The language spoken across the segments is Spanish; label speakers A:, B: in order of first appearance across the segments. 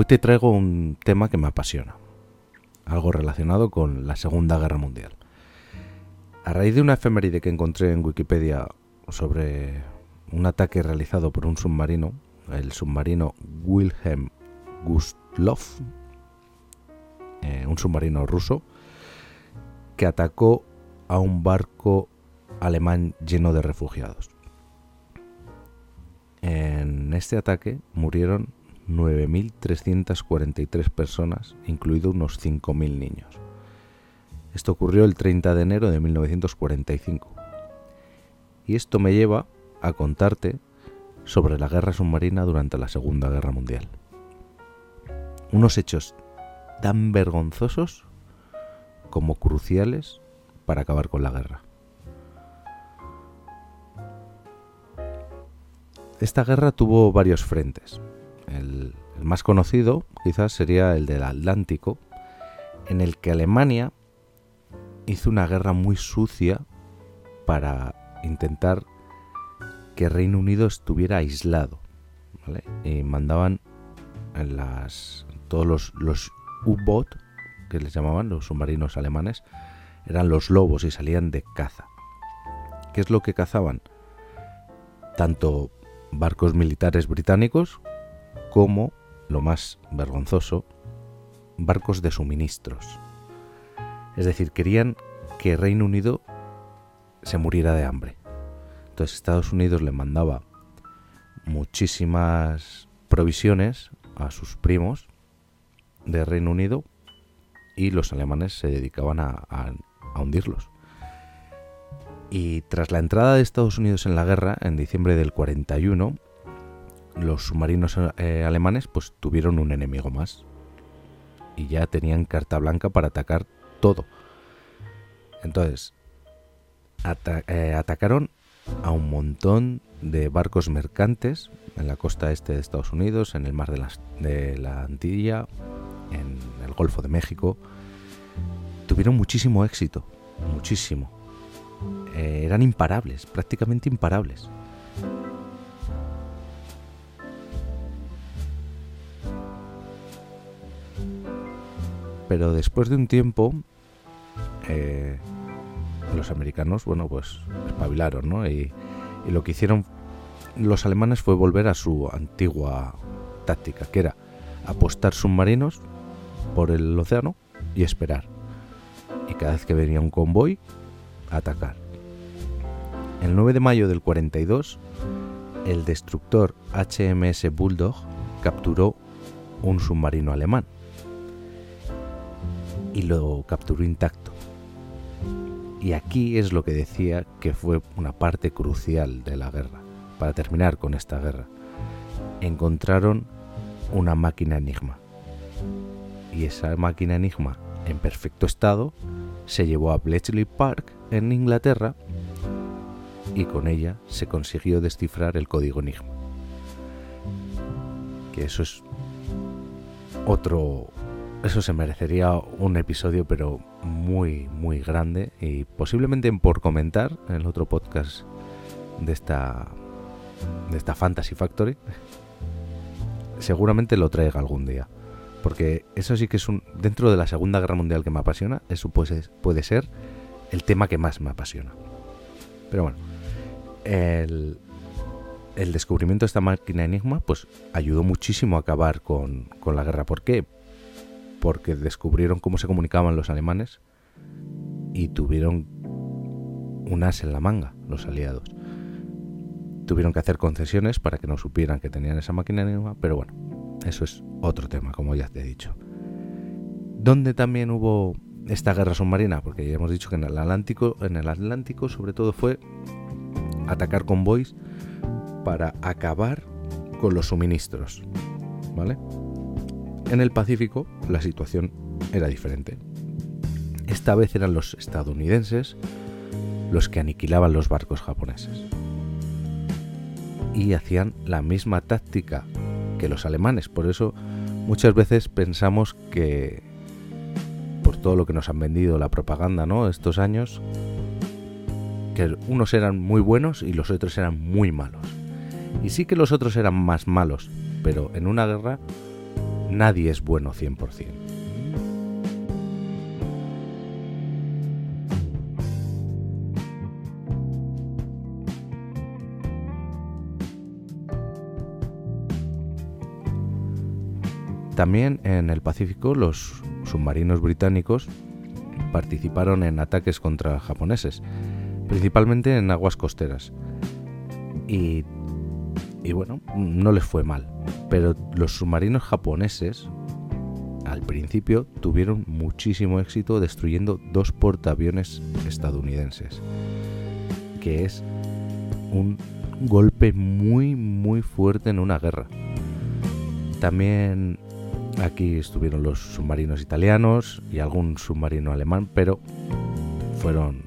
A: Hoy te traigo un tema que me apasiona, algo relacionado con la Segunda Guerra Mundial. A raíz de una efeméride que encontré en Wikipedia sobre un ataque realizado por un submarino, el submarino Wilhelm Gustloff, eh, un submarino ruso, que atacó a un barco alemán lleno de refugiados. En este ataque murieron 9.343 personas, incluidos unos 5.000 niños. Esto ocurrió el 30 de enero de 1945. Y esto me lleva a contarte sobre la guerra submarina durante la Segunda Guerra Mundial. Unos hechos tan vergonzosos como cruciales para acabar con la guerra. Esta guerra tuvo varios frentes. El, más conocido quizás sería el del Atlántico, en el que Alemania hizo una guerra muy sucia para intentar que Reino Unido estuviera aislado. Y mandaban en las, todos los, los U-Boot, que les llamaban los submarinos alemanes, eran los lobos y salían de caza. ¿Qué es lo que cazaban? Tanto barcos militares británicos como, lo más vergonzoso, barcos de suministros. Es decir, querían que Reino Unido se muriera de hambre. Entonces Estados Unidos le mandaba muchísimas provisiones a sus primos de Reino Unido y los alemanes se dedicaban a, hundirlos. Y tras la entrada de Estados Unidos en la guerra, en diciembre del 41, los submarinos eh, alemanes pues tuvieron un enemigo más. Y ya tenían carta blanca para atacar todo. Entonces, eh, atacaron a un montón de barcos mercantes en la costa este de Estados Unidos, en el mar de, de la Antilla, en el Golfo de México. Tuvieron muchísimo éxito, muchísimo eh, eran imparables, prácticamente imparables. Pero después de un tiempo, eh, los americanos, bueno, pues espabilaron, ¿no? Y, y lo que hicieron los alemanes fue volver a su antigua táctica, que era apostar submarinos por el océano y esperar. Y cada vez que venía un convoy, atacar. El 9 de mayo del 42, el destructor HMS Bulldog capturó un submarino alemán y lo capturó intacto. Y aquí es lo que decía que fue una parte crucial de la guerra, para terminar con esta guerra. Encontraron una máquina enigma. Y esa máquina enigma, en perfecto estado, se llevó a Bletchley Park en Inglaterra y con ella se consiguió descifrar el código Enigma. Que eso es otro... Eso se merecería un episodio pero muy muy grande y posiblemente por comentar en el otro podcast de esta de esta Fantasy Factory seguramente lo traiga algún día porque eso sí que es un dentro de la Segunda Guerra Mundial que me apasiona eso puede, puede ser el tema que más me apasiona. Pero bueno, el, descubrimiento de esta máquina enigma pues ayudó muchísimo a acabar con, la guerra. ¿Por qué? Porque descubrieron cómo se comunicaban los alemanes y tuvieron un as en la manga, los aliados. Tuvieron que hacer concesiones para que no supieran que tenían esa máquina enigma, pero bueno, eso es otro tema, como ya te he dicho. Donde también hubo esta guerra submarina, porque ya hemos dicho que en el Atlántico, en el Atlántico sobre todo fue atacar convoys para acabar con los suministros, ¿vale? En el Pacífico la situación era diferente. Esta vez eran los estadounidenses los que aniquilaban los barcos japoneses. Y hacían la misma táctica que los alemanes, por eso muchas veces pensamos que todo lo que nos han vendido la propaganda, ¿no? Estos años, que unos eran muy buenos y los otros eran muy malos. Y sí que los otros eran más malos, pero en una guerra nadie es bueno 100%. También en el Pacífico los submarinos británicos participaron en ataques contra japoneses, principalmente en aguas costeras. Y, bueno, no les fue mal. Pero los submarinos japoneses al principio tuvieron muchísimo éxito destruyendo dos portaaviones estadounidenses, que es un golpe muy muy fuerte en una guerra. También Aquí estuvieron los submarinos italianos y algún submarino alemán, pero fueron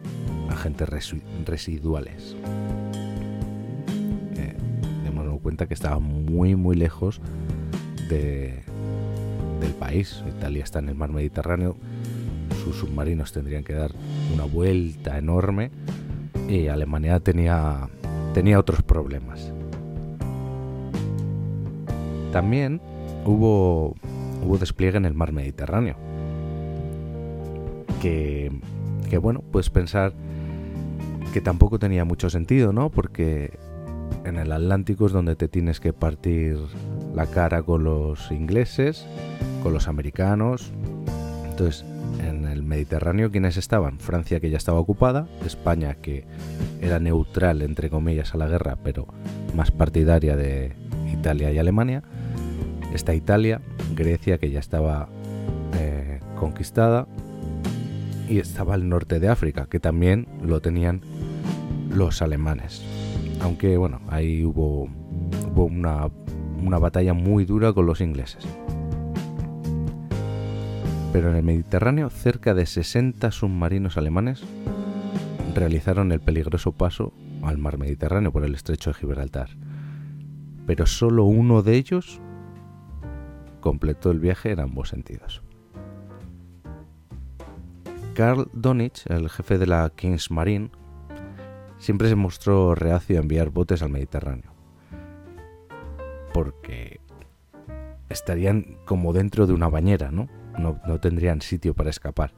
A: agentes residuales. Cuenta que estaba muy muy lejos de, del país. Italia está en el mar Mediterráneo. Sus submarinos tendrían que dar una vuelta enorme y Alemania tenía, tenía otros problemas. También hubo hubo despliegue en el mar Mediterráneo. Que, que bueno, puedes pensar que tampoco tenía mucho sentido, ¿no? Porque en el Atlántico es donde te tienes que partir la cara con los ingleses, con los americanos. Entonces, en el Mediterráneo, ¿quiénes estaban? Francia, que ya estaba ocupada, España, que era neutral, entre comillas, a la guerra, pero más partidaria de Italia y Alemania. Está Italia, Grecia, que ya estaba eh, conquistada, y estaba el norte de África, que también lo tenían los alemanes. Aunque bueno, ahí hubo, una, una batalla muy dura con los ingleses. Pero en el Mediterráneo, cerca de 60 submarinos alemanes realizaron el peligroso paso al mar Mediterráneo por el estrecho de Gibraltar. Pero solo uno de ellos completó el viaje en ambos sentidos. Karl Donich, el jefe de la King's Marine, siempre se mostró reacio a enviar botes al Mediterráneo, porque estarían como dentro de una bañera, ¿no? No, no tendrían sitio para escapar.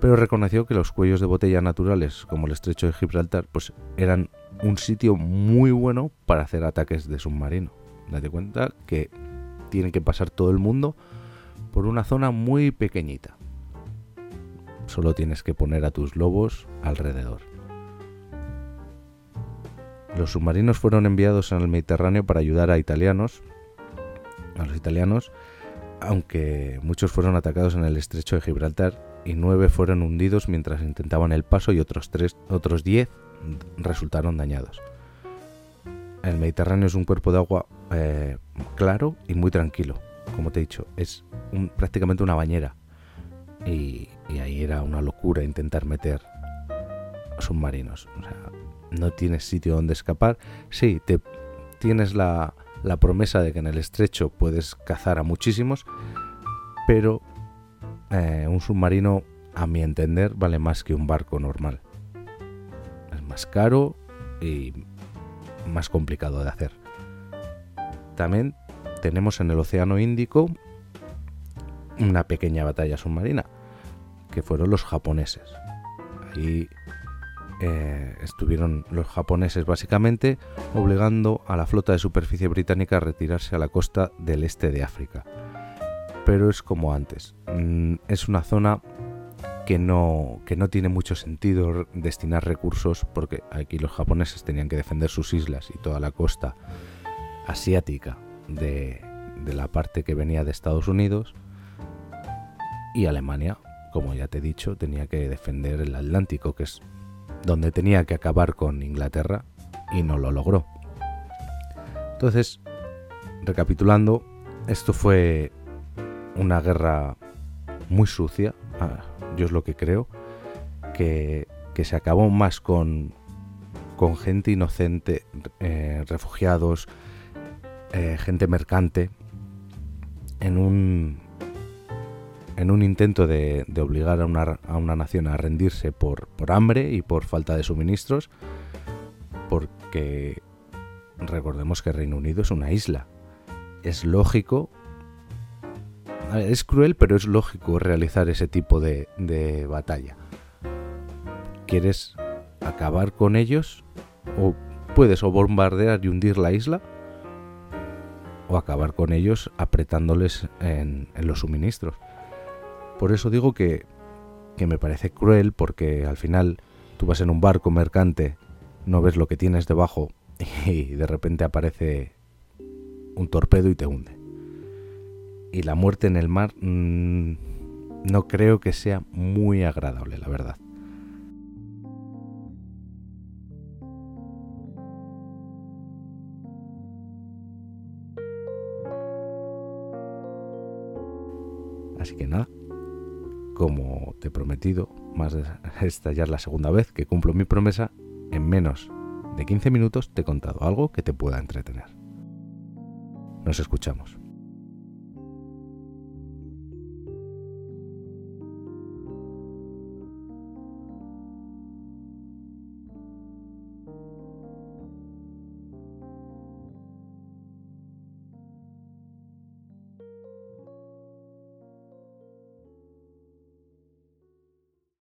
A: Pero reconoció que los cuellos de botella naturales, como el estrecho de Gibraltar, pues eran un sitio muy bueno para hacer ataques de submarino. Date cuenta que tiene que pasar todo el mundo por una zona muy pequeñita. Solo tienes que poner a tus lobos alrededor. Los submarinos fueron enviados en el Mediterráneo para ayudar a italianos, a los italianos, aunque muchos fueron atacados en el estrecho de Gibraltar y nueve fueron hundidos mientras intentaban el paso y otros tres, otros diez resultaron dañados. El Mediterráneo es un cuerpo de agua eh, claro y muy tranquilo. Como te he dicho, es prácticamente una bañera. Y, ahí era una locura intentar meter submarinos. No tienes sitio donde escapar. Sí, te, tienes la, promesa de que en el estrecho puedes cazar a muchísimos, pero eh, un submarino, a mi entender, vale más que un barco normal. Es más caro y más complicado de hacer. También tenemos en el Océano Índico una pequeña batalla submarina, que fueron los japoneses. Ahí eh, estuvieron los japoneses básicamente obligando a la flota de superficie británica a retirarse a la costa del este de África. Pero es como antes, mm, es una zona que no, que no tiene mucho sentido destinar recursos porque aquí los japoneses tenían que defender sus islas y toda la costa asiática de, de la parte que venía de Estados Unidos y Alemania, como ya te he dicho, tenía que defender el Atlántico, que es donde tenía que acabar con Inglaterra y no lo logró. Entonces, recapitulando, esto fue una guerra muy sucia, ah, yo es lo que creo, que, se acabó más con, con gente inocente, eh, refugiados, eh, gente mercante, en un, en un intento de, obligar a una, a una, nación a rendirse por, por hambre y por falta de suministros, porque recordemos que Reino Unido es una isla. Es lógico es cruel, pero es lógico realizar ese tipo de, de batalla. ¿Quieres acabar con ellos? ¿O puedes o bombardear y hundir la isla? ¿O acabar con ellos apretándoles en, en los suministros? Por eso digo que, que me parece cruel porque al final tú vas en un barco mercante, no ves lo que tienes debajo y de repente aparece un torpedo y te hunde. Y la muerte en el mar mmm, no creo que sea muy agradable, la verdad. Así que nada, como te he prometido, más esta ya es la segunda vez que cumplo mi promesa, en menos de 15 minutos te he contado algo que te pueda entretener. Nos escuchamos.